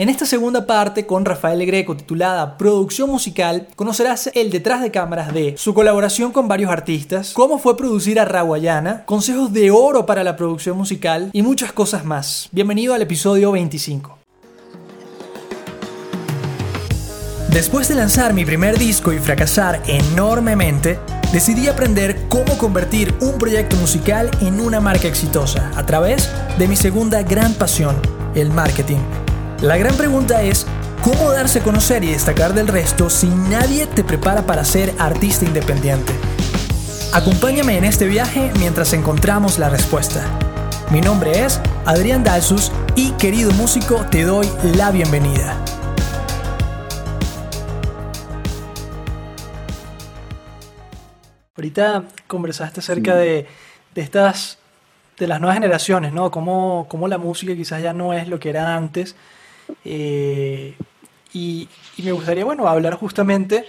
En esta segunda parte con Rafael Greco titulada Producción Musical, conocerás el detrás de cámaras de su colaboración con varios artistas, cómo fue producir a Raguayana, consejos de oro para la producción musical y muchas cosas más. Bienvenido al episodio 25. Después de lanzar mi primer disco y fracasar enormemente, decidí aprender cómo convertir un proyecto musical en una marca exitosa a través de mi segunda gran pasión, el marketing. La gran pregunta es, ¿cómo darse a conocer y destacar del resto si nadie te prepara para ser artista independiente? Acompáñame en este viaje mientras encontramos la respuesta. Mi nombre es Adrián Dalsus y querido músico te doy la bienvenida. Ahorita conversaste acerca de, estas, de las nuevas generaciones, ¿no? Cómo, cómo la música quizás ya no es lo que era antes eh, y, me gustaría, bueno, hablar justamente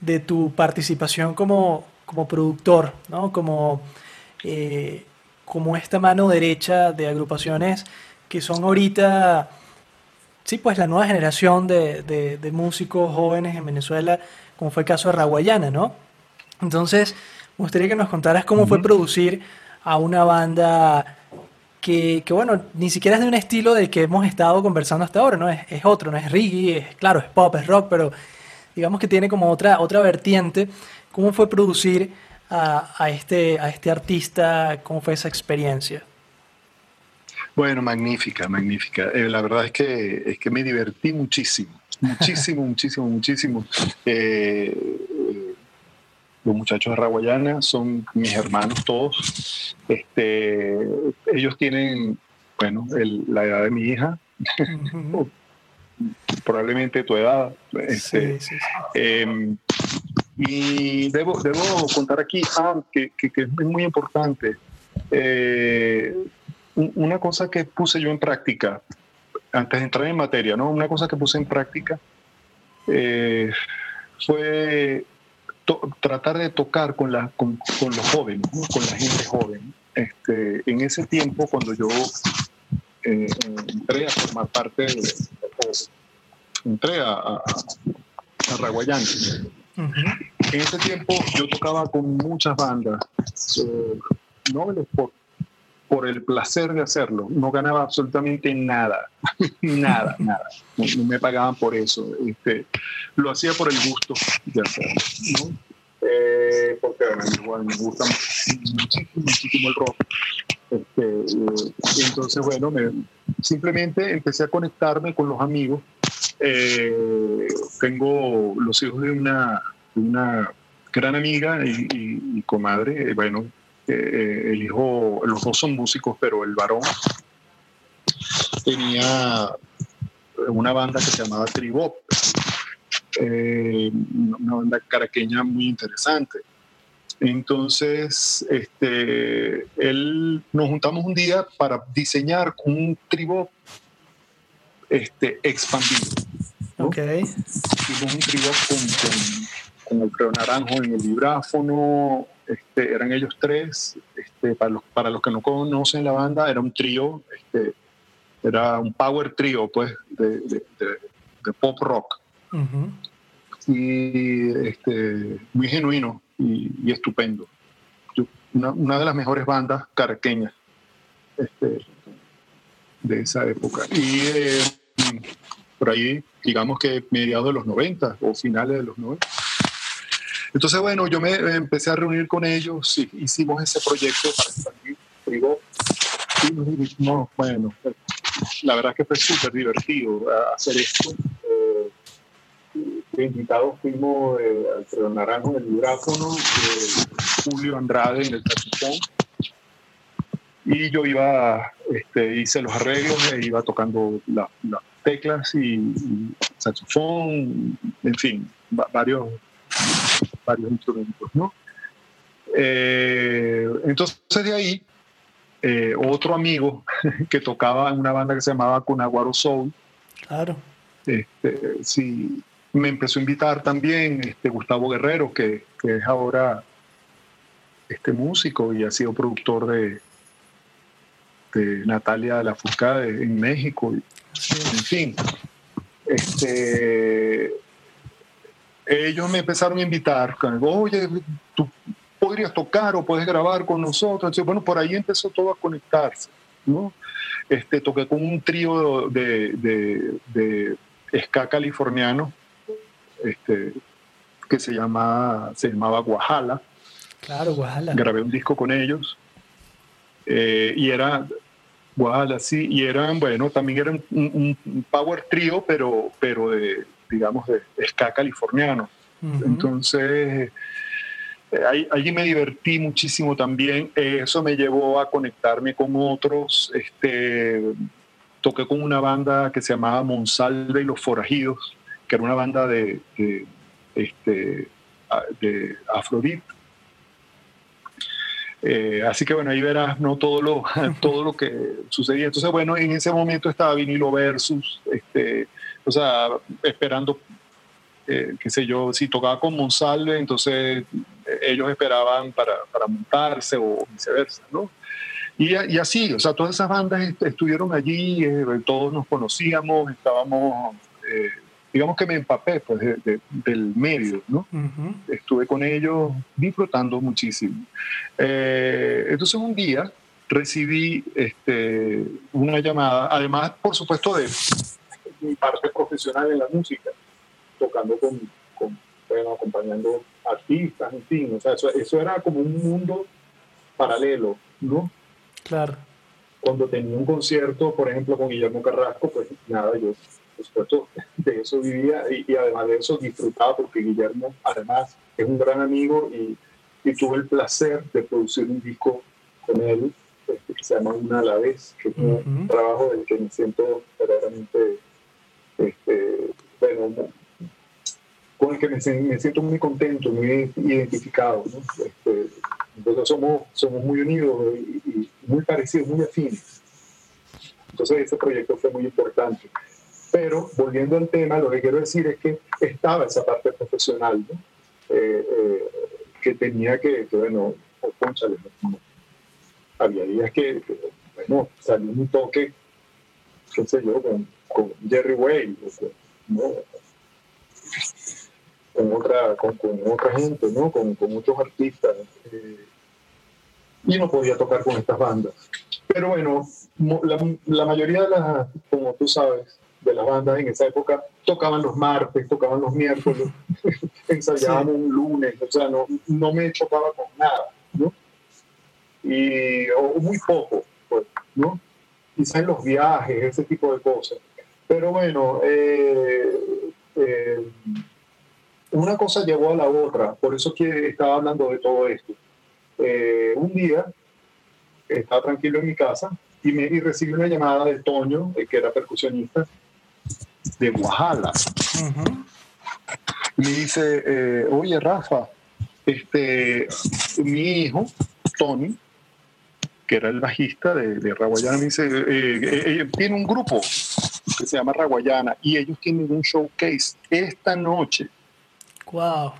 de tu participación como, como productor, ¿no? Como, eh, como esta mano derecha de agrupaciones que son ahorita, sí, pues la nueva generación de, de, músicos jóvenes en Venezuela, como fue el caso de Raguayana, ¿no? Entonces, me gustaría que nos contaras cómo fue producir a una banda que, bueno, ni siquiera es de un estilo del que hemos estado conversando hasta ahora, ¿no? Es, es otro, no es reggae, es, claro, es pop, es rock, pero digamos que tiene como otra, otra vertiente. ¿Cómo fue producir a, a, este, a este artista? ¿Cómo fue esa experiencia? Bueno, magnífica, magnífica. Eh, la verdad es que, es que me divertí muchísimo, muchísimo, muchísimo, muchísimo. Eh, los muchachos de Raguayana son mis hermanos todos. Este, ellos tienen, bueno, la edad de mi hija, probablemente tu edad. Este, em, y debo, debo contar aquí ah, que, es muy importante. Eh, una cosa que puse yo en práctica, antes de entrar en materia, ¿no? Una cosa que puse en práctica eh, fue tratar de tocar con, la, con, los jóvenes, con la gente joven. Este, en ese tiempo, cuando yo eh, entré a formar parte de, entré a, a, Raguayán. En ese tiempo yo tocaba con muchas bandas, eh, no por, por el placer de hacerlo, no ganaba absolutamente nada, nada, nada, no, me pagaban por eso, este, lo hacía por el gusto de hacerlo, ¿no? Eh, porque me gusta muchísimo, muchísimo el rock. Este, y entonces, bueno, me, simplemente empecé a conectarme con los amigos. Eh, tengo los hijos de una, una gran amiga y, comadre. Bueno, eh, el hijo, los dos son músicos, pero el varón tenía una banda que se llamaba Tribop eh, una banda caraqueña muy interesante. Entonces, este, él, nos juntamos un día para diseñar un tribo este, expandido. Ok. Hicimos un tribo con, con, Alfredo Naranjo en el vibráfono, este, eran ellos tres. Este, para, los, para los que no conocen la banda, era un trío, este, era un power trío pues, de, de, de pop rock y este, muy genuino y, estupendo. Una, de las mejores bandas caraqueñas este, de esa época. Y eh, por ahí, digamos que mediados de los 90 o finales de los 90. Entonces, bueno, yo me empecé a reunir con ellos, y hicimos ese proyecto para expandir Digo, no, bueno, la verdad que fue súper divertido hacer esto invitados fuimos eh, Alfredo Naranjo en el vibráfono, Julio Andrade en el saxofón. Y yo iba, este, hice los arreglos, e iba tocando las teclas y, saxofón, en fin, varios, varios instrumentos, ¿no? Eh, entonces de ahí, eh, otro amigo que tocaba en una banda que se llamaba Cunaguaro Soul. Claro. Este, sí, me empezó a invitar también este, Gustavo Guerrero, que, es ahora este músico y ha sido productor de, de Natalia La Furcade en México. En fin, este, ellos me empezaron a invitar, oye, tú podrías tocar o puedes grabar con nosotros. Entonces, bueno, por ahí empezó todo a conectarse, ¿no? Este, toqué con un trío de, de, de ska californiano este, que se, llama, se llamaba Guajala. Claro, Guajala. Grabé un disco con ellos. Eh, y era Guajala, sí, y eran, bueno, también eran un, power trío, pero, pero de, digamos, de ska californiano. Entonces, eh, allí me divertí muchísimo también. eso me llevó a conectarme con otros. Este, toqué con una banda que se llamaba Monsalve y los Forajidos, que era una banda de, de, este, de Afrodit. Eh, así que bueno, ahí verás ¿no? todo, lo, todo lo que sucedía. Entonces, bueno, en ese momento estaba Vinilo Versus, este, o sea, esperando eh, qué sé yo, si tocaba con Monsalve, entonces eh, ellos esperaban para, para montarse o viceversa, ¿no? Y, y, así, o sea, todas esas bandas estuvieron allí, eh, todos nos conocíamos, estábamos, digamos que me empapé pues, del medio, ¿no? Estuve con ellos disfrutando muchísimo. entonces un día recibí este, una llamada, además, por supuesto, de mi parte profesional en la música tocando con, bueno, acompañando artistas, en fin, o sea, eso, era como un mundo paralelo, ¿no? Claro. Cuando tenía un concierto, por ejemplo, con Guillermo Carrasco, pues nada, yo por supuesto de eso vivía y, además de eso disfrutaba porque Guillermo además es un gran amigo y, y tuve el placer de producir un disco con él este, que se llama Una a la vez, que es un trabajo del que me siento verdaderamente este, bueno, con el que me, siento muy contento, muy identificado. Este, entonces somos, somos muy unidos y, muy parecidos, muy afines. Entonces ese proyecto fue muy importante. Pero volviendo al tema, lo que quiero decir es que estaba esa parte profesional, ¿no? Eh, eh, que tenía que, que bueno, oh, conchale, había días que, bueno, salió un toque, qué sé yo, con, con Jerry ¿no? con otra, con, otra gente, ¿no? con, con muchos artistas. Eh, y no podía tocar con estas bandas. Pero bueno, la, la, mayoría de las, como tú sabes, de las bandas en esa época tocaban los martes, tocaban los miércoles, ensayábamos un lunes, o sea, no, no me chocaba con nada, ¿no? Y, o muy poco, pues, ¿no? Quizá en los viajes, ese tipo de cosas. Pero bueno, eh, eh, una cosa llevó a la otra, por eso que estaba hablando de todo esto. Eh, un día estaba tranquilo en mi casa y, me, y recibí una llamada de Toño, que era percusionista, de Guajala. Me dice, eh, oye Rafa, este, mi hijo, Tony, que era el bajista de, de Raguayana, me dice, eh, tiene un grupo que se llama Raguayana y ellos tienen un showcase esta noche Wow.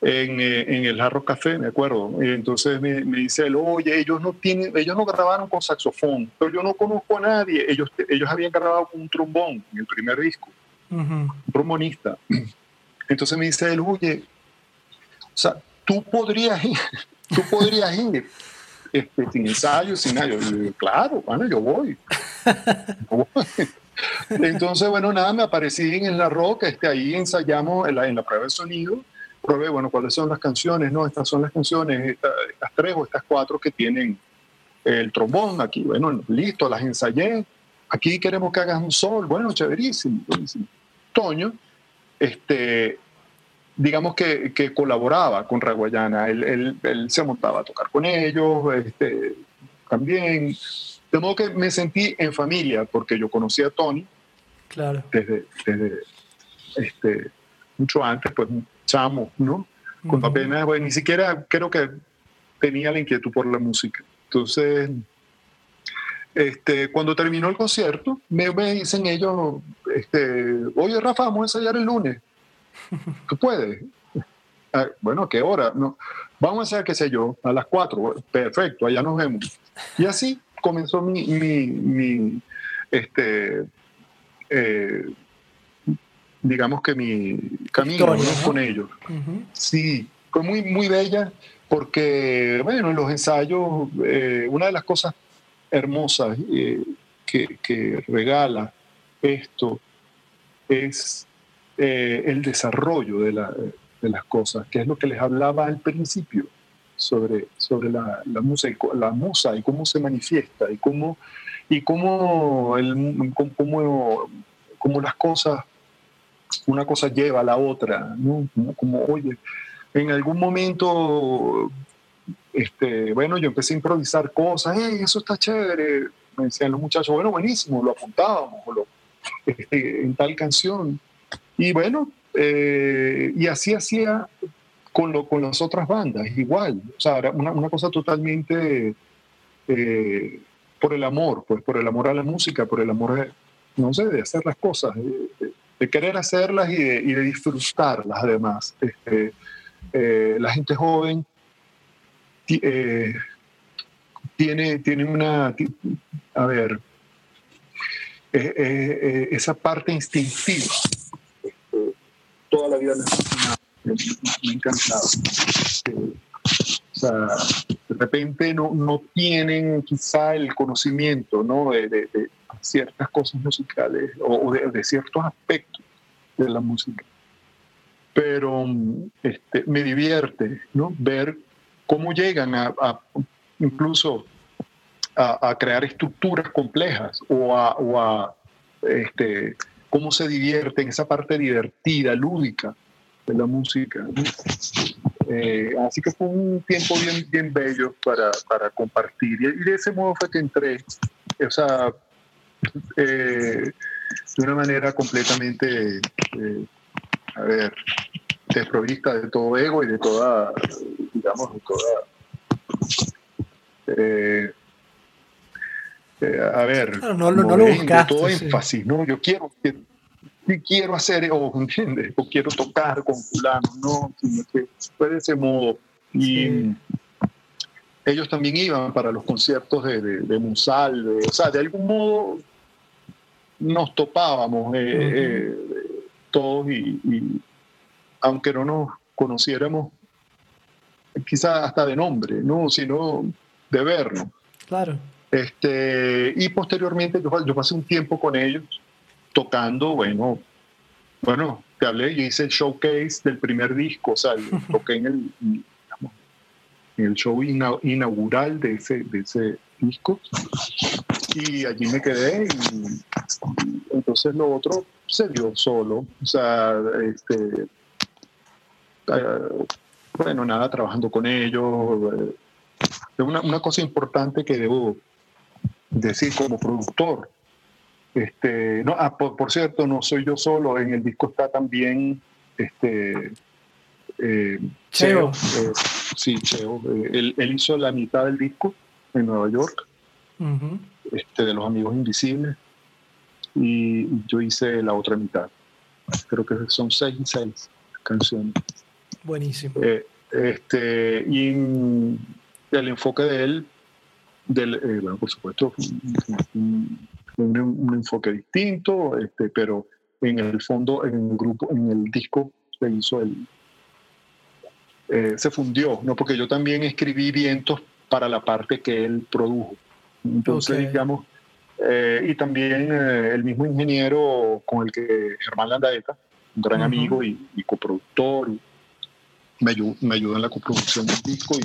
En, eh, en, el Jarro Café, me acuerdo. Y entonces me, me, dice él, oye, ellos no tienen, ellos no grabaron con saxofón, pero yo no conozco a nadie. Ellos, ellos habían grabado con un trombón en el primer disco, un trombonista. Entonces me dice él, oye, o sea, tú podrías ir, tú podrías ir este, sin ensayo, sin nada. Yo, claro, bueno, yo voy. Yo voy. Entonces, bueno, nada, me aparecí en la roca, este, ahí ensayamos en la, prueba de sonido, probé, bueno, cuáles son las canciones, ¿no? Estas son las canciones, estas, tres o estas cuatro que tienen el trombón aquí, bueno, listo, las ensayé, aquí queremos que hagas un sol, bueno, chéverísimo, Toño, este, digamos que, que, colaboraba con Raguayana, él, él, él, se montaba a tocar con ellos, este, también de modo que me sentí en familia, porque yo conocí a Tony claro. desde, desde este, mucho antes, pues chamo, ¿no? Cuando apenas, bueno, ni siquiera creo que tenía la inquietud por la música. Entonces, este, cuando terminó el concierto, me, me dicen ellos, este, oye Rafa, vamos a ensayar el lunes. ¿Tú puedes? Ah, bueno, ¿a qué hora? No, vamos a ensayar, qué sé yo, a las cuatro. Perfecto, allá nos vemos. Y así comenzó mi, mi, mi este, eh, digamos que mi camino con ellos. Sí, fue muy, muy bella porque, bueno, en los ensayos, eh, una de las cosas hermosas eh, que, regala esto es el desarrollo de, las cosas, que es lo que les hablaba al principio sobre, sobre la, la, musa, y, la musa y cómo se manifiesta y cómo, y cómo, el, cómo, cómo las cosas, una cosa lleva a la otra, ¿no? como, oye, en algún momento, este, bueno, yo empecé a improvisar cosas, hey, eso está chévere, me decían los muchachos, bueno, buenísimo, lo apuntábamos este, en tal canción. Y bueno, eh, y así hacía con, lo, con las otras bandas, igual, o sea, era una, una cosa totalmente eh, por el amor, pues por el amor a la música, por el amor, no sé, de hacer las cosas, de, querer hacerlas y de, y de disfrutarlas además. Este, eh, la gente joven eh, tiene, tiene una, a ver, esa parte instintiva. toda la vida me, me ha encantado. o sea, de repente no, no tienen quizá el conocimiento ¿no? de, ciertas cosas musicales o de ciertos aspectos de la música pero este, me divierte ¿no? ver cómo llegan a, incluso a, crear estructuras complejas o a, o este, cómo se divierten, esa parte divertida, lúdica de la música. Eh, así que fue un tiempo bien, bien bello para, para compartir. Y, de ese modo fue que entré, o sea, eh, de una manera completamente eh, a ver, desprovista de todo ego y de toda, digamos, de toda... A ver, no, no, lo buscaste, todo énfasis, ¿no? Yo quiero, quiero hacer, o, ¿entiendes? O quiero tocar con fulano, no, fue de ese modo. Y ellos también iban para los conciertos de, de, Musal, o sea, de algún modo nos topábamos. Eh, todos y, aunque no nos conociéramos, quizás hasta de nombre, ¿no? sino de vernos. Claro. Este, y posteriormente yo, yo, pasé un tiempo con ellos tocando, bueno, bueno, te hablé, yo hice el showcase del primer disco, o sea, toqué en el, en el show inaugural de ese, de ese disco y allí me quedé y entonces lo otro se dio solo, o sea, este, eh, bueno, nada, trabajando con ellos. Eh, una, una, cosa importante que debo decir como productor, este, no, ah, por, cierto, no soy yo solo, en el disco está también este, eh, Cheo. sí, Cheo. Él, él, hizo la mitad del disco en Nueva York, este, de Los Amigos Invisibles y yo hice la otra mitad. Creo que son seis seis canciones. Buenísimo. Eh, este, y el enfoque de él, del, eh, bueno, por supuesto, un, un, enfoque distinto, este, pero en el fondo, en el grupo, en el disco se hizo el. Eh, se fundió, ¿no? Porque yo también escribí vientos para la parte que él produjo. Entonces, digamos, eh, y también eh, el mismo ingeniero con el que Germán Landaeta, un gran amigo y, coproductor, me, ayudó, me ayudó en la coproducción del disco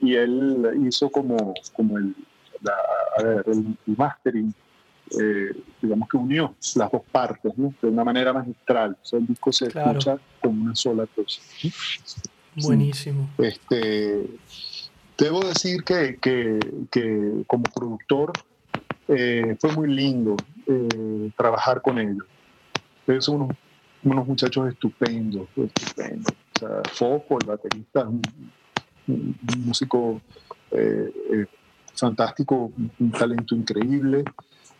y, y él hizo como, como el, el, mastering, eh, digamos que unió las dos partes de una manera magistral. O sea, el disco se escucha como una sola cosa. Buenísimo. Este, debo decir que, que, que como productor eh, fue muy lindo eh, trabajar con ellos. Ellos son unos, muchachos estupendos, estupendos. O sea, Fofo, el baterista, un, un, músico fantástico, un talento increíble,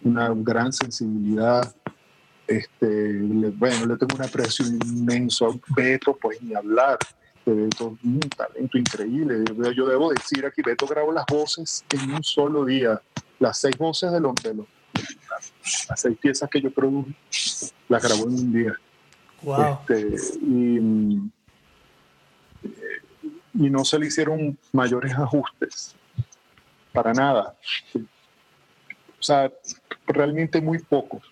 una gran sensibilidad. Este, bueno, le tengo un aprecio inmenso a Beto, pues ni hablar. Beto, un talento increíble. Yo debo decir aquí, Beto grabó las voces en un solo día las seis voces de los, las seis piezas que yo produje, las grabó en un día. Wow. Este, y, y no se le hicieron mayores ajustes, para nada. O sea, realmente muy poco.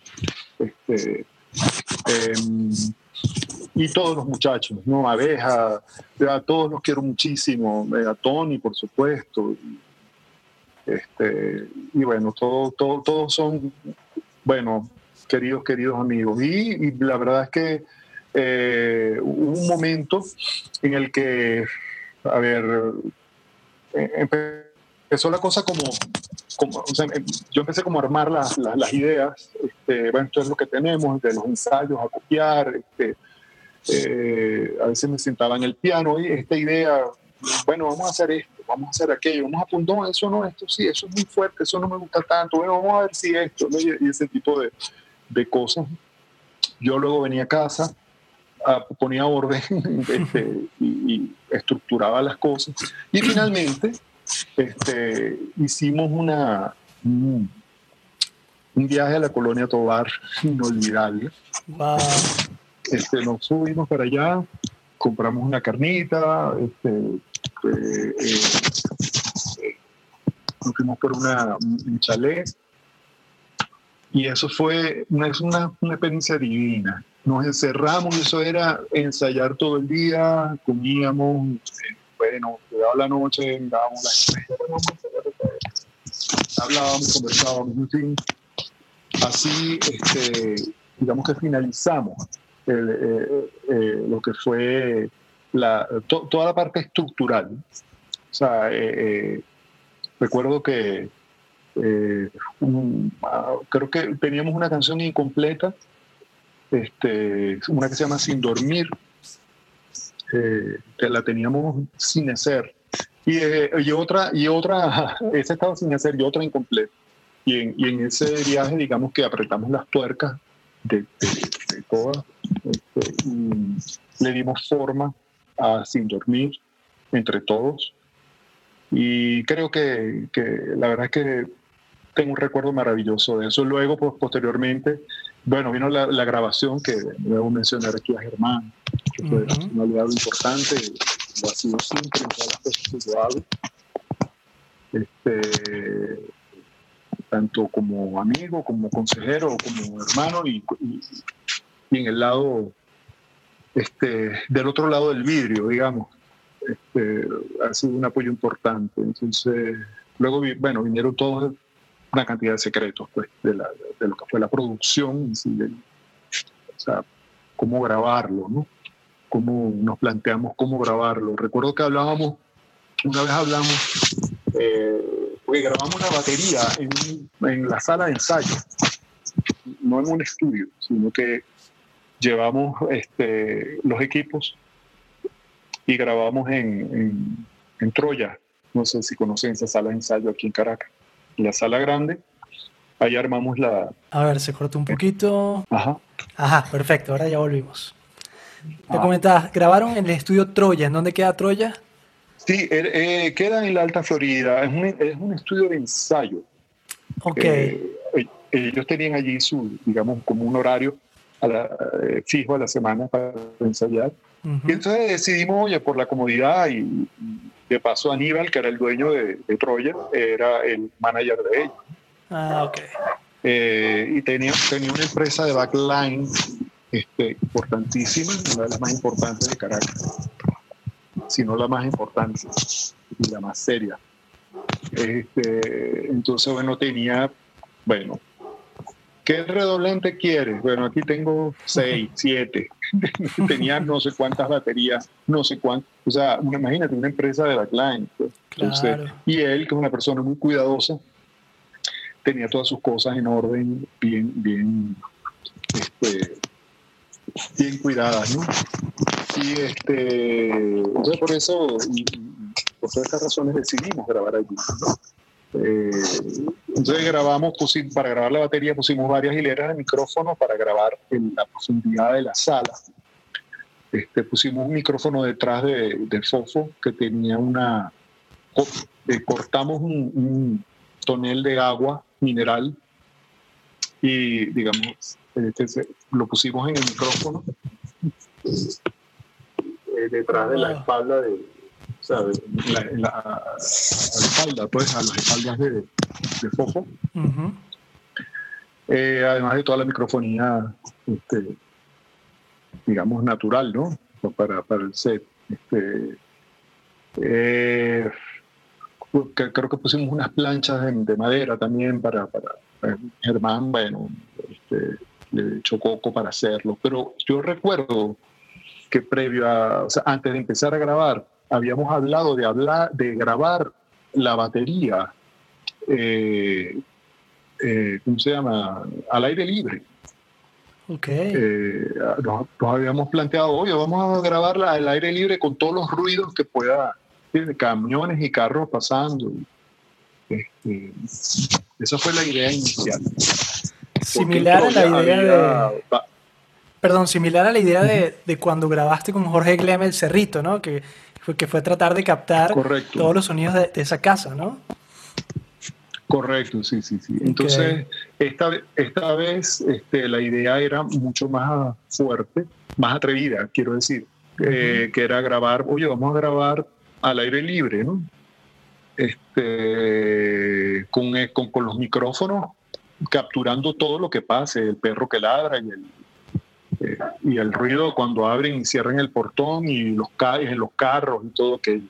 Este, em, y todos los muchachos, ¿no? Abeja, a todos los quiero muchísimo, eh, a Tony, por supuesto. Este, y bueno, todos todo, todos son, bueno, queridos, queridos amigos. Y, la verdad es que eh, hubo un momento en el que, a ver, eh, empezó la cosa como, como o sea, yo empecé como a armar las, las, ideas, este, bueno, esto es lo que tenemos, de los ensayos a copiar, este, eh, a veces me sentaba en el piano y esta idea, bueno, vamos a hacer esto, vamos a hacer aquello, vamos a apuntar, eso no, esto sí, eso es muy fuerte, eso no me gusta tanto, bueno, vamos a ver si esto, y, ese tipo de, de, cosas. Yo luego venía a casa, ponía orden este, y, y, estructuraba las cosas. Y finalmente este, hicimos una, un, viaje a la colonia Tobar inolvidable. Este, nos subimos para allá, compramos una carnita, este, eh, eh, nos fuimos por una, un chalet y eso fue una, una, una experiencia divina. Nos encerramos, eso era ensayar todo el día, comíamos, bueno, llegaba la noche, mirábamos la hablábamos, conversábamos, en fin. Así, este, digamos que finalizamos eh, eh, eh, lo que fue la, toda la parte estructural. Recuerdo que ah, creo que teníamos una canción incompleta, este, una que se llama Sin Dormir, que la teníamos sin hacer. Y, y, otra, y otra, esa estaba sin hacer y otra incompleta. Y en, y en ese viaje, digamos que apretamos las tuercas de, de, todas este, y le dimos forma a Sin Dormir entre todos. Y creo que, que la verdad es que tengo un recuerdo maravilloso de eso. Luego, pues, posteriormente, bueno, vino la, la grabación que debo mencionar aquí a Germán, que fue un aliado importante, lo ha sido siempre en todas las cosas que yo hago. Este, tanto como amigo, como consejero, como hermano y, y, en el lado, este, del otro lado del vidrio, digamos. Este, ha sido un apoyo importante. Entonces, luego, bueno, vinieron todos una cantidad de secretos pues, de, la, de lo que fue la producción, o sea, cómo grabarlo, ¿no? Cómo nos planteamos cómo grabarlo. Recuerdo que hablábamos, una vez hablamos, eh, grabamos la batería en, la sala de ensayo, no en un estudio, sino que llevamos este, los equipos y grabamos en, en, en Troya. No sé si conocen esa sala de ensayo aquí en Caracas la sala grande. Ahí armamos la... A ver, se cortó un poquito. Ajá. Ajá, perfecto, ahora ya volvimos. Me ah. comentabas, grabaron en el estudio Troya. ¿En dónde queda Troya? Sí, er, eh, queda en la Alta Florida. Es un, es un estudio de ensayo. Ok. Eh, eh, ellos tenían allí su, digamos, como un horario a la, fijo a la semana para ensayar. Y entonces decidimos, oye, por la comodidad y, de paso, Aníbal, que era el dueño de, Troya, era el manager de ellos. Ah, ok. Eh, y tenía, tenía una empresa de backline este, importantísima, una de las más importantes de Caracas, si no la más importante y la más seria. Este, entonces, bueno, tenía, bueno, ¿qué redoblante quieres? Bueno, aquí tengo seis, siete. tenía no sé cuántas baterías, no sé cuántas. O sea, imagínate, una empresa de backline. Pues. y él, que es una persona muy cuidadosa, tenía todas sus cosas en orden, bien, bien, este, bien cuidadas, ¿no? Y este, entonces por eso, por todas estas razones decidimos grabar allí, eh, entonces grabamos, para grabar la batería pusimos varias hileras de micrófonos para grabar en la profundidad de la sala. Este, pusimos un micrófono detrás de, del fofo que tenía una... Eh, cortamos un, tonel de agua mineral y, digamos, este, lo pusimos en el micrófono eh, detrás de la espalda de, o sea, la, espalda, pues, a las espaldas de, de foco. Eh, además de toda la microfonía, este, digamos, natural, ¿no? Para, para el set. Este, eh, creo que pusimos unas planchas de, madera también para, para, Germán, bueno, este, le echó coco para hacerlo. Pero yo recuerdo que previo a, o sea, antes de empezar a grabar, habíamos hablado de, hablar, de grabar la batería, eh, eh, ¿cómo se llama? Al aire libre. Ok. Eh, nos, habíamos planteado, oye, vamos a grabarla al aire libre con todos los ruidos que pueda, camiones y carros pasando. Este, esa fue la idea inicial. Similar a la idea de Perdón, similar a la idea de, de cuando grabaste con Jorge Glem el Cerrito, ¿no? Que que fue tratar de captar todos los sonidos de, esa casa, ¿no? Correcto, sí, sí, sí. Entonces, esta, esta vez este, la idea era mucho más fuerte, más atrevida, quiero decir, eh, que era grabar, oye, vamos a grabar al aire libre, ¿no? Este, con, con, con los micrófonos capturando todo lo que pase, el perro que ladra y el, eh, y el ruido cuando abren y cierran el portón y los calles en los carros y todo aquello.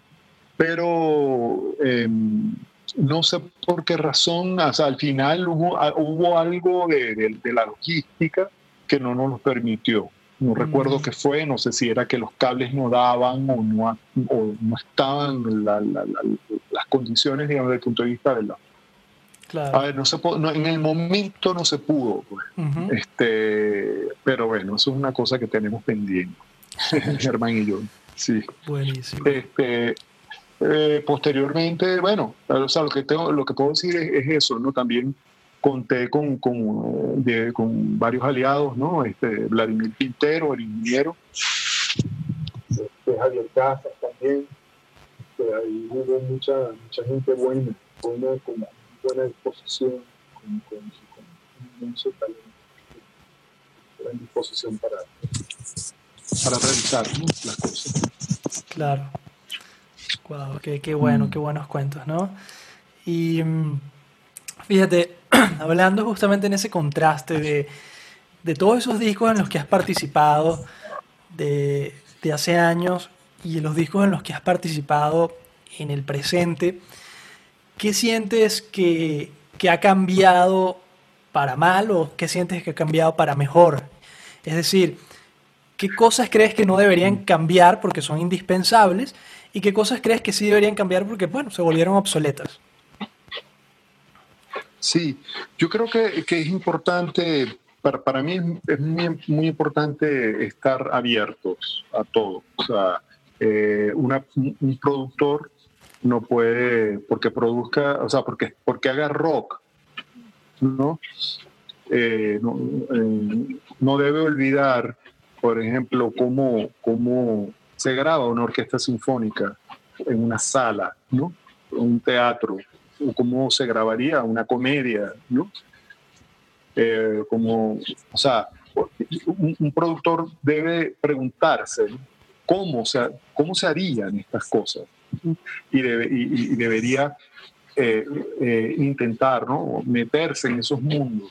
Pero em, no sé por qué razón, al final hubo, ah, hubo algo de, la logística que no nos lo permitió. No recuerdo qué fue, no sé si era que los cables no daban o no, o no estaban las condiciones, digamos, desde el punto de vista de la, a ver, no se en el momento no se pudo, pues. este, pero bueno, eso es una cosa que tenemos pendiente, Germán y yo. Sí. Buenísimo. Este, eh, posteriormente, bueno, o sea, lo que tengo, lo que puedo decir es, eso, ¿no? También conté con, con, con, varios aliados, ¿no? Este, Vladimir Pintero, el ingeniero, este, Javier Casas también, ahí hubo mucha, mucha gente buena, buena como buena disposición, con, con, mucho talento, buena disposición para, para realizar las cosas. Claro. Wow, qué, qué bueno, qué buenos cuentos, ¿no? Y mm, fíjate, hablando justamente en ese contraste de, de todos esos discos en los que has participado de, de hace años y los discos en los que has participado en el presente, ¿qué sientes que, ha cambiado para mal o qué sientes que ha cambiado para mejor? Es decir, ¿qué cosas crees que no deberían cambiar porque son indispensables y qué cosas crees que sí deberían cambiar porque, bueno, se volvieron obsoletas? Sí, yo creo que, es importante, para, mí es muy, importante estar abiertos a todo. O sea, eh, un productor no puede, porque produzca, o sea, porque, porque haga rock, ¿no? Eh, eh, no, debe olvidar, por ejemplo, cómo, cómo se graba una orquesta sinfónica en una sala, ¿no? Un teatro, o cómo se grabaría una comedia, ¿no? Eh, como, o sea, un, productor debe preguntarse cómo se, cómo se harían estas cosas y, debería eh, eh, intentar meterse en esos mundos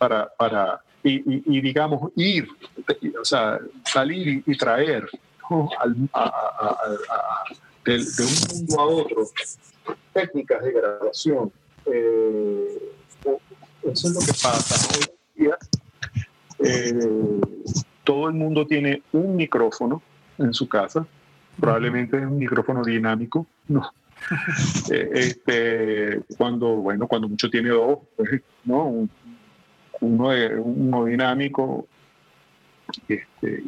para, para y, digamos, ir, o sea, salir y, traer de, un mundo a otro técnicas de grabación. Eh, eso es lo que pasa hoy día. todo el mundo tiene un micrófono en su casa probablemente es un micrófono dinámico, no. Eh, este, cuando, bueno, cuando mucho tiene dos, ¿no? Uno, uno dinámico, este,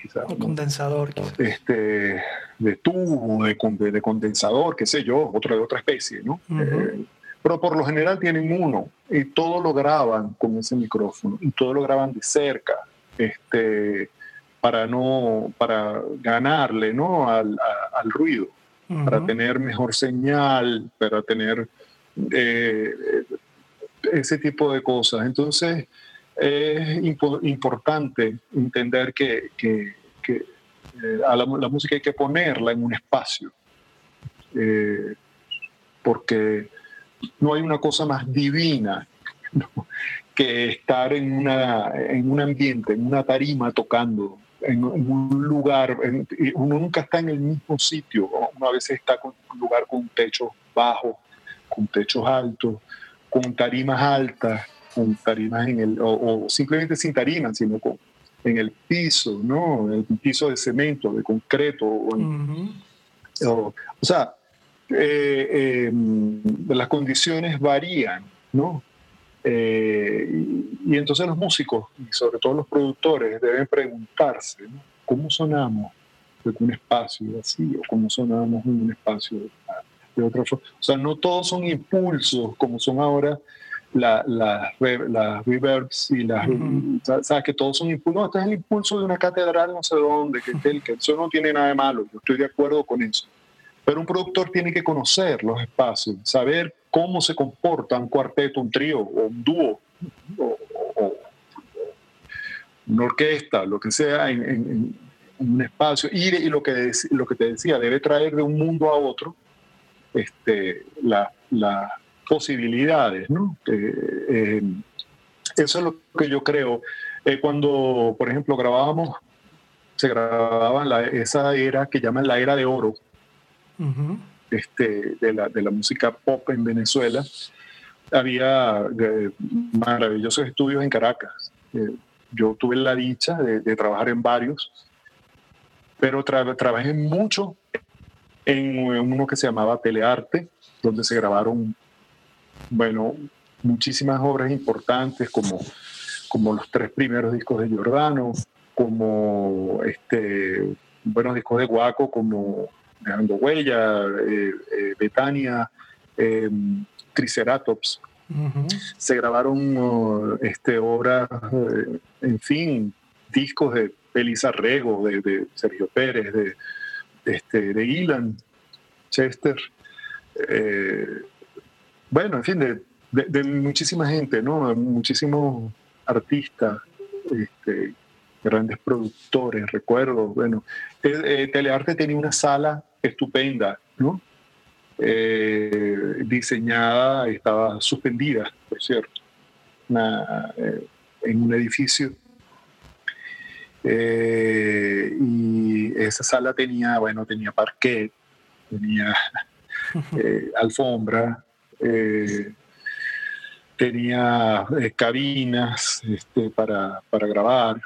quizás. condensador. Este, de tubo, de, de, condensador, qué sé yo, otro de otra especie, ¿no? Eh, pero por lo general tienen uno y todo lo graban con ese micrófono y todo lo graban de cerca. Este, para no para ganarle ¿no? al, ruido, para tener mejor señal, para tener eh, ese tipo de cosas. Entonces es importante entender que, que eh, a la, música hay que ponerla en un espacio, eh, porque no hay una cosa más divina que estar en, una, en un ambiente, en una tarima tocando, en, un lugar, uno nunca está en el mismo sitio, uno a veces está en un lugar con un techo bajo, con techos altos, con tarimas altas, con tarimas en el, o, simplemente sin tarimas, sino con, en el piso, ¿no? El piso de cemento, de concreto. O, sea, eh, em, las condiciones varían, ¿no? Eh, y, entonces los músicos, y sobre todo los productores, deben preguntarse, ¿cómo sonamos en un espacio así o cómo sonamos en un espacio de otra forma? O sea, no todos son impulsos como son ahora las la, reverbs y las... ¿Sabes? Que todos son impulsos. No, este es el impulso de una catedral no sé dónde, que, que eso no tiene nada de malo, yo estoy de acuerdo con eso. Pero un productor tiene que conocer los espacios, saber cómo se comporta un cuarteto, un trío o un dúo o, una orquesta, lo que sea, en, un espacio. Y, y, lo, que, lo que te decía, debe traer de un mundo a otro este, las posibilidades. ¿no? Eh, eso es lo que yo creo. Eh, cuando, por ejemplo, grabábamos, se grababa la, esa era que llaman la era de oro este, de, la, de la música pop en Venezuela, había eh, maravillosos estudios en Caracas. yo tuve la dicha de, trabajar en varios, pero trabajé mucho en uno que se llamaba Telearte, donde se grabaron, bueno, muchísimas obras importantes como, como los tres primeros discos de Giordano, como este, buenos discos de Guaco, como Dejando Huella, eh, eh, Betania, em, Triceratops. Se grabaron este, obras, eh, en fin, discos de Elisa Rego, de, de Sergio Pérez, de, este, de Ilan, Chester, eh, bueno, en fin, de, muchísima gente, ¿no? Muchísimos artistas, este, grandes productores, recuerdo, bueno, eh, eh, Telearte tenía una sala estupenda, ¿no? diseñada, estaba suspendida, por cierto, en un edificio eh, y esa sala tenía, bueno, tenía parquet, tenía eh, alfombra, eh, tenía cabinas este, para, para, grabar,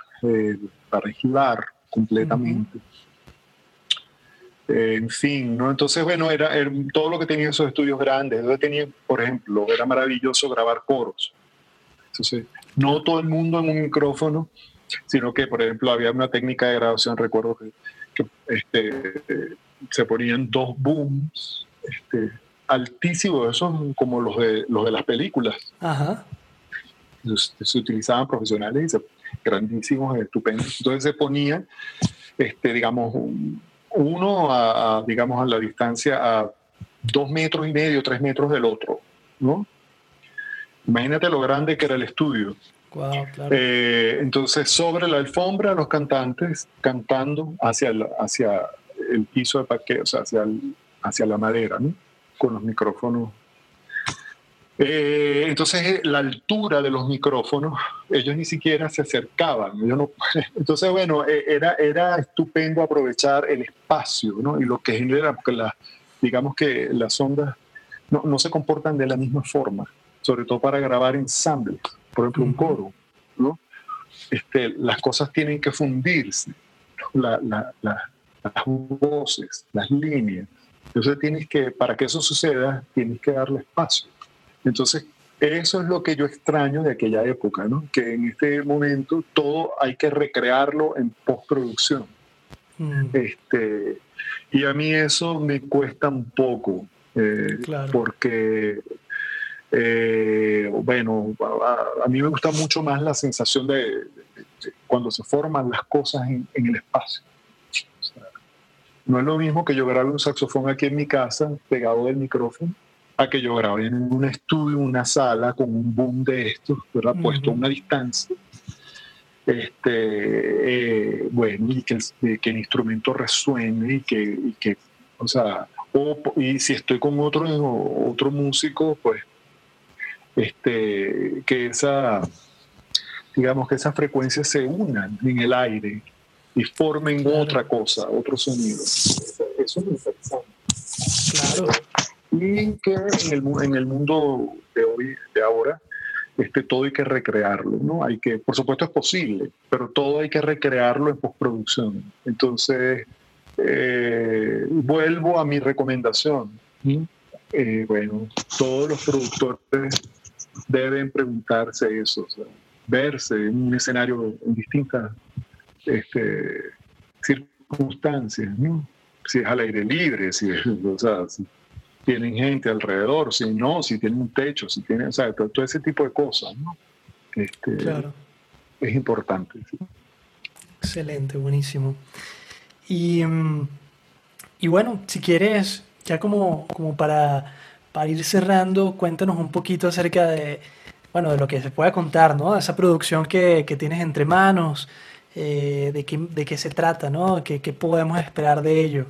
para girar completamente. en fin, ¿no? Entonces, bueno, era, era, todo lo que tenía esos estudios grandes. Yo tenía, por ejemplo, era maravilloso grabar coros. Entonces, no todo el mundo en un micrófono sino que, por ejemplo, había una técnica de grabación, recuerdo que, este, se ponían dos booms este, altísimos, esos como los de, los de las películas. Se, utilizaban profesionales grandísimos, estupendos. Entonces se ponían, este, digamos, uno a, digamos, a la distancia a dos metros y medio, tres metros del otro, ¿no? Imagínate lo grande que era el estudio. Eh, entonces, sobre la alfombra, los cantantes cantando hacia el, hacia el piso de parque, o sea, hacia, hacia la madera, ¿no? con los micrófonos. Eh, entonces, la altura de los micrófonos, ellos ni siquiera se acercaban. entonces, bueno, era, era estupendo aprovechar el espacio ¿no? y lo que genera, porque la, digamos que las ondas no, no se comportan de la misma forma, sobre todo para grabar ensambles por ejemplo, un coro, ¿no? Este, las cosas tienen que fundirse, las voces, las líneas. Entonces tienes que, para que eso suceda, tienes que darle espacio. Entonces, eso es lo que yo extraño de aquella época, ¿no? Que en este momento todo hay que recrearlo en postproducción. Este, y a mí eso me cuesta un poco, eh, porque eh, bueno, a, mí me gusta mucho más la sensación de, cuando se forman las cosas en, el espacio. no es lo mismo que yo grabe un saxofón aquí en mi casa, pegado del micrófono, a que yo grabe en un estudio, una sala, con un boom de estos, ¿verdad? puesto a una distancia. Este, eh, bueno, y que, que, el instrumento resuene y que, y que o sea, y si estoy con otro, otro músico, pues, este, que esa, digamos que esas frecuencias se unan en el aire y formen otra cosa, otro sonido. Eso es interesante. Claro. Y que en el, en el mundo de hoy, de ahora, este, todo hay que recrearlo, ¿no? Hay que, por supuesto es posible, pero todo hay que recrearlo en postproducción. Entonces, eh, vuelvo a mi recomendación. Eh, bueno, todos los productores deben preguntarse eso, verse en un escenario en distintas este, circunstancias, si es al aire libre, si, o sea, si tienen gente alrededor, si no, si tienen un techo, si tienen, o sea, todo, ese tipo de cosas, ¿no? Este, claro. Es importante. Excelente, buenísimo. Y, mm, y, bueno, si quieres, ya como, como para, para ir cerrando, cuéntanos un poquito acerca de, bueno, de lo que se pueda contar, ¿no? Esa producción que, que tienes entre manos, eh, de, qué, de qué se trata, ¿no? ¿Qué, ¿Qué podemos esperar de ello?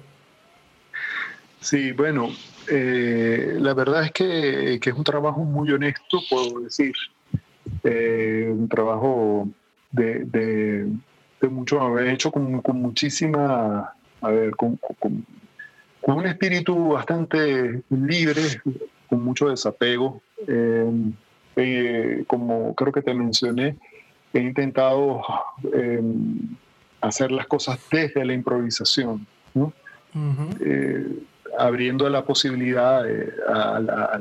Sí, bueno, eh, la verdad es que, es un trabajo muy honesto, puedo decir. Eh, un trabajo de, de, mucho, hecho con, como a ver, con, un espíritu bastante libre, con mucho desapego. Eh, como creo que te mencioné, he intentado hacer las cosas desde la improvisación. ¿no? abriendo la posibilidad a,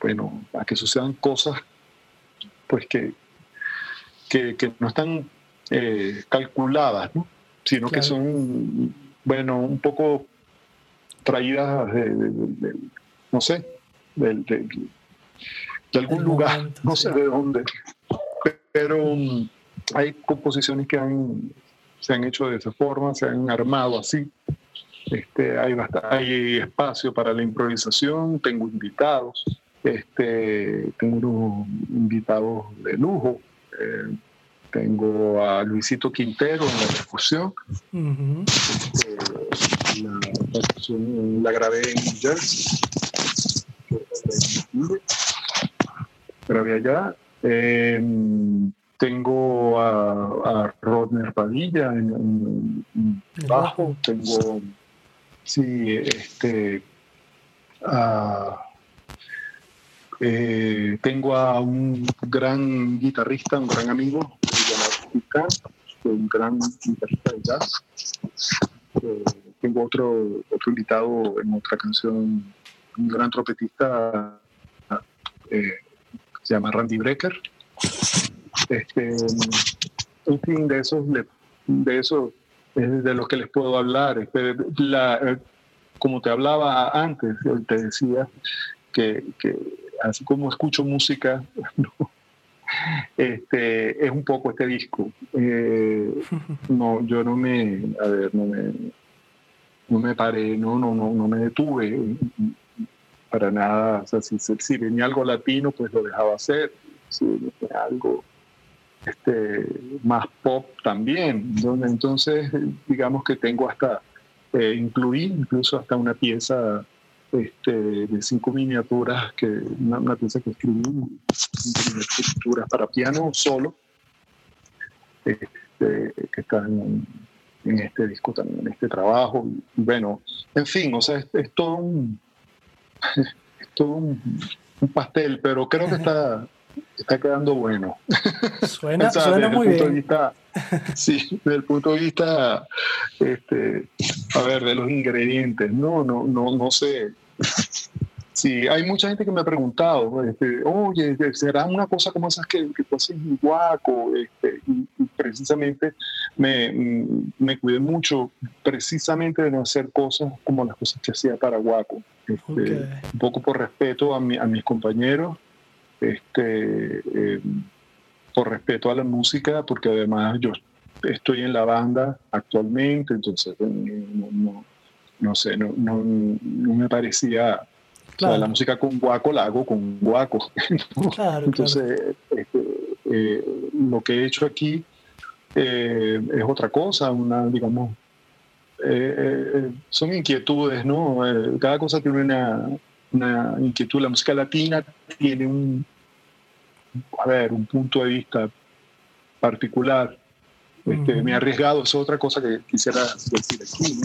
bueno, a que sucedan cosas pues que, que, no están eh, calculadas, sino que son, bueno, un poco traídas de, no sé, de, algún lugar, no sé de dónde, pero hay composiciones que han, se han hecho de esa forma, se han armado así, este, hay, hay espacio para la improvisación, tengo invitados, este, tengo unos invitados de lujo. Eh, tengo a Luisito Quintero en la percusión. Este, la, grabé en Jersey. Grabé allá. Em, tengo a, a Rodner Padilla en, en bajo. Tengo Sí, este. Eh, tengo a un gran guitarrista, un gran amigo, un gran guitarrista de jazz. Eh, tengo otro, otro invitado en otra canción, un gran trompetista, eh, se llama Randy Brecker. Este, en fin, de esos, de eso es de lo que les puedo hablar. Este, la, como te hablaba antes, te decía que, que así como escucho música, este, es un poco este disco. Eh, no, yo no me, a ver, no me, no me paré, no, no, no, no me detuve para nada. O sea, si, venía algo latino, pues lo dejaba hacer. Si venía algo este, más pop también. Entonces, digamos que tengo hasta, eh, incluí incluso hasta una pieza este, de cinco miniaturas, que, una, pieza que escribí, miniaturas para piano solo, este, que están en, este disco también, en este trabajo. bueno, en fin, o sea, es, todo un, es todo un pastel, pero creo que está está quedando bueno. Suena, suena muy bien. vista, sí, desde el punto de vista, este, a ver, de los ingredientes, no, no, no, no sé. Sí, hay mucha gente que me ha preguntado, este, oye, ¿será una cosa como esas que, que tú haces en Guaco? Este, y, precisamente me, me, cuidé mucho precisamente de no hacer cosas como las cosas que hacía para Guaco. Este, un poco por respeto a, mi, a mis compañeros este, eh, por respeto a la música, porque además yo estoy en la banda actualmente, entonces no, no, sé, no, no, me parecía... la música con guaco la hago con guaco. entonces, este, eh, lo que he hecho aquí eh, es otra cosa, una, digamos, son inquietudes, ¿no? cada cosa tiene una, una inquietud. La música latina tiene un, a ver, un punto de vista particular. Este, Me he arriesgado, es otra cosa que quisiera decir aquí.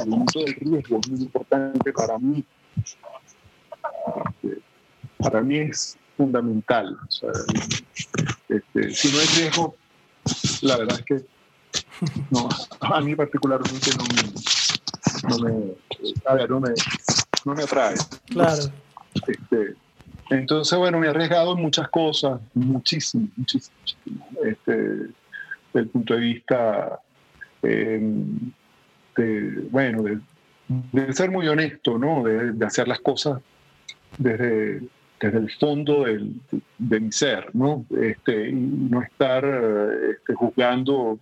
El momento del riesgo es muy importante para mí. Este, para mí es fundamental. este, si no hay riesgo, la verdad es que no, a mí particularmente no me, no me, a ver, no me, no me atrae. Claro. Este, entonces, bueno, me he arriesgado en muchas cosas, muchísimo, muchísimo, Este, desde el punto de vista em, de, bueno, de, ser muy honesto, ¿no? De, hacer las cosas desde, desde el fondo de mi ser, ¿no? Este, y no estar este, juzgando,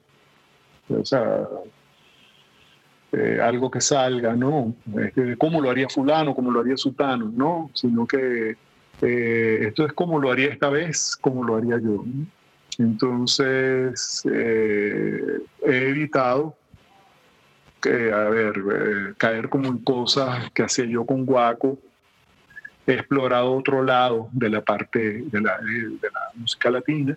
eh, algo que salga, ¿no? Este, cómo lo haría fulano, cómo lo haría sultano, ¿no? Sino que eh, esto es como lo haría esta vez, como lo haría yo. Entonces, eh, he evitado que, a ver, caer como en cosas que hacía yo con Guaco. He explorado otro lado de la parte de la, de la música latina,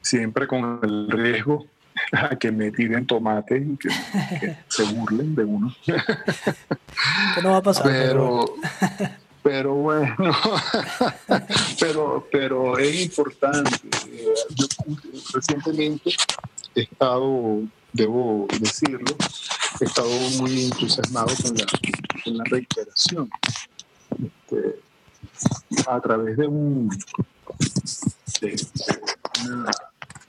siempre con el riesgo a que me tiren tomate y que, se burlen de uno. que no va a pasar. Pero, pero bueno, pero, pero es importante. Yo recientemente he estado, debo decirlo, he estado muy entusiasmado con la, reiteración. Este, a través de un una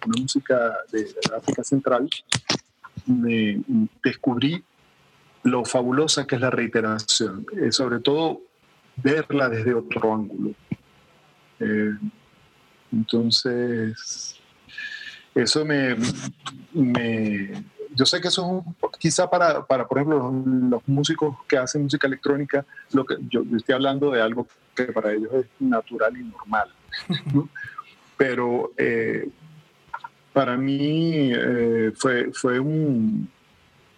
música de, África Central, me descubrí lo fabulosa que es la reiteración, eh, sobre todo verla desde otro ángulo. Eh, entonces, eso me, Yo sé que eso es quizá para, para, por ejemplo, los, músicos que hacen música electrónica, lo que yo, estoy hablando de algo que para ellos es natural y normal. Pero eh, para mí eh, fue, fue un,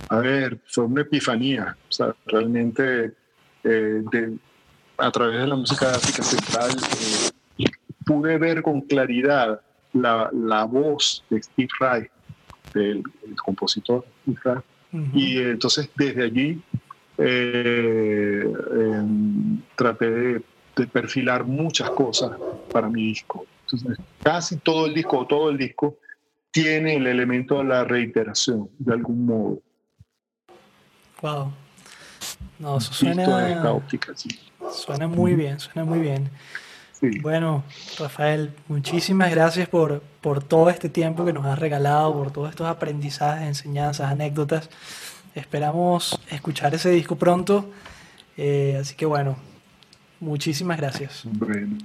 a ver, fue una epifanía. O sea, realmente eh, a través de la música de África Central eh, pude ver con claridad la, la, voz de Steve Reich, del compositor Steve Reich. Y entonces desde allí em, traté de, de, perfilar muchas cosas para mi disco. Entonces, casi todo el disco, todo el disco, tiene el elemento de la reiteración, de algún modo. Wow. No, eso suena. Suena muy bien, suena muy bien. Bueno, Rafael, muchísimas gracias por, por todo este tiempo que nos has regalado, por todos estos aprendizajes, enseñanzas, anécdotas. Esperamos escuchar ese disco pronto. Eh, así que bueno, muchísimas gracias. Bueno.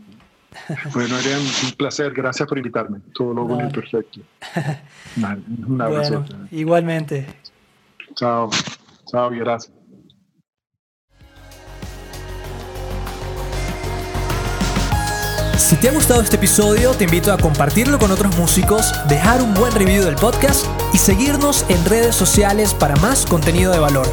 Bueno, Arián, un placer. Gracias por invitarme. Todo lo bueno y perfecto. Un abrazo. igualmente. Chao. Chao y gracias. Si te ha gustado este episodio, te invito a compartirlo con otros músicos, dejar un buen review del podcast y seguirnos en redes sociales para más contenido de valor.